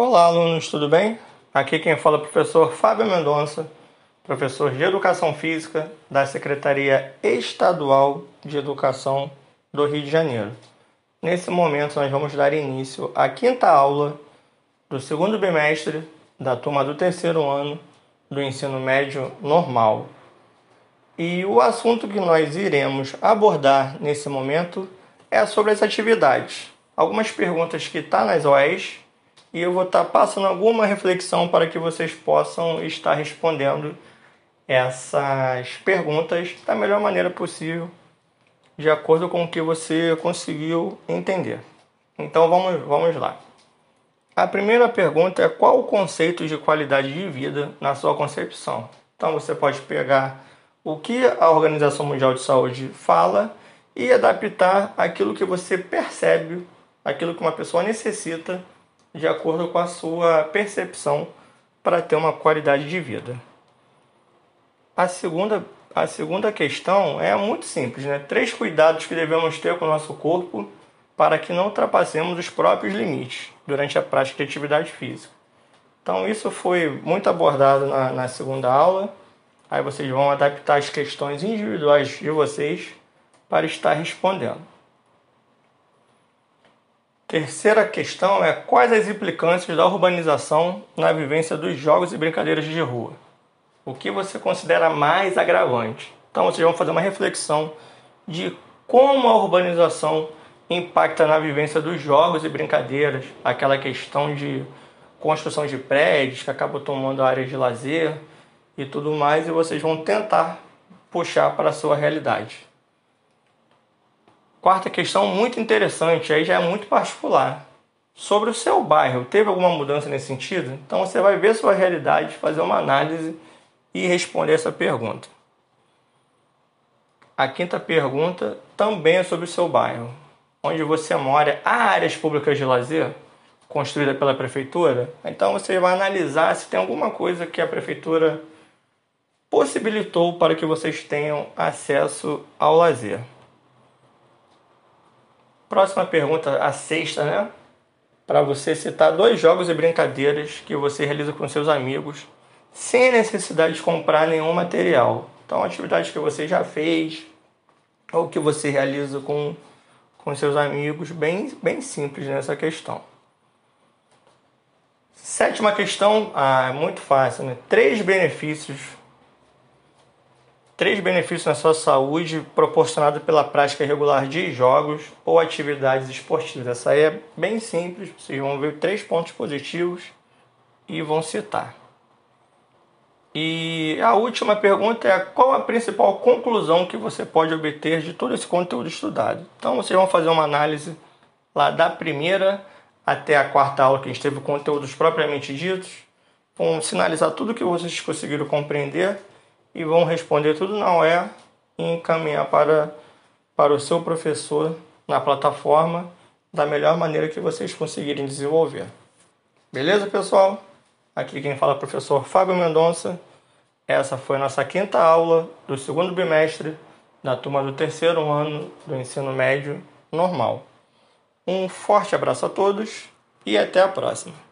Olá, alunos, tudo bem? Aqui quem fala é o professor Fábio Mendonça, professor de Educação Física da Secretaria Estadual de Educação do Rio de Janeiro. Nesse momento, nós vamos dar início à quinta aula do segundo bimestre da turma do terceiro ano do ensino médio normal. E o assunto que nós iremos abordar nesse momento é sobre as atividades. Algumas perguntas que estão tá nas OEs e eu vou estar passando alguma reflexão para que vocês possam estar respondendo essas perguntas da melhor maneira possível, de acordo com o que você conseguiu entender. Então vamos, vamos lá. A primeira pergunta é qual o conceito de qualidade de vida na sua concepção? Então você pode pegar o que a Organização Mundial de Saúde fala e adaptar aquilo que você percebe, aquilo que uma pessoa necessita de acordo com a sua percepção para ter uma qualidade de vida. A segunda, a segunda questão é muito simples, né? Três cuidados que devemos ter com o nosso corpo para que não ultrapassemos os próprios limites durante a prática de atividade física. Então, isso foi muito abordado na, na segunda aula. Aí vocês vão adaptar as questões individuais de vocês para estar respondendo. Terceira questão é quais as implicâncias da urbanização na vivência dos jogos e brincadeiras de rua? O que você considera mais agravante? Então vocês vão fazer uma reflexão de como a urbanização impacta na vivência dos jogos e brincadeiras, aquela questão de construção de prédios que acabam tomando áreas de lazer e tudo mais, e vocês vão tentar puxar para a sua realidade. Quarta questão muito interessante, aí já é muito particular. Sobre o seu bairro, teve alguma mudança nesse sentido? Então você vai ver sua realidade, fazer uma análise e responder essa pergunta. A quinta pergunta também é sobre o seu bairro. Onde você mora, há áreas públicas de lazer construídas pela prefeitura? Então você vai analisar se tem alguma coisa que a prefeitura possibilitou para que vocês tenham acesso ao lazer. Próxima pergunta, a sexta, né? Para você citar dois jogos e brincadeiras que você realiza com seus amigos sem necessidade de comprar nenhum material. Então, atividades que você já fez ou que você realiza com, com seus amigos, bem, bem simples nessa questão. Sétima questão, ah, é muito fácil, né? Três benefícios três benefícios na sua saúde proporcionados pela prática regular de jogos ou atividades esportivas. Essa aí é bem simples, vocês vão ver três pontos positivos e vão citar. E a última pergunta é qual a principal conclusão que você pode obter de todo esse conteúdo estudado. Então vocês vão fazer uma análise lá da primeira até a quarta aula que a gente teve conteúdos propriamente ditos, vão sinalizar tudo que vocês conseguiram compreender e vão responder tudo na UE e encaminhar para, para o seu professor na plataforma da melhor maneira que vocês conseguirem desenvolver. Beleza, pessoal? Aqui quem fala é o professor Fábio Mendonça. Essa foi a nossa quinta aula do segundo bimestre da turma do terceiro ano do ensino médio normal. Um forte abraço a todos e até a próxima.